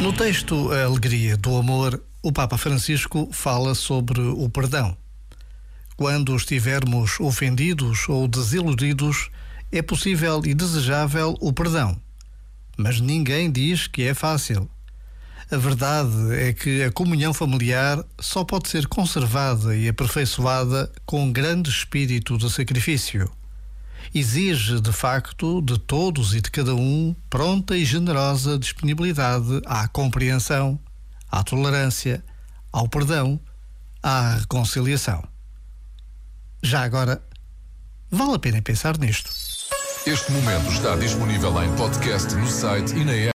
No texto A Alegria do Amor, o Papa Francisco fala sobre o perdão. Quando estivermos ofendidos ou desiludidos, é possível e desejável o perdão. Mas ninguém diz que é fácil. A verdade é que a comunhão familiar só pode ser conservada e aperfeiçoada com um grande espírito de sacrifício exige, de facto, de todos e de cada um pronta e generosa disponibilidade à compreensão, à tolerância, ao perdão, à reconciliação. Já agora, vale a pena pensar nisto. Este momento está disponível em podcast no site e na app.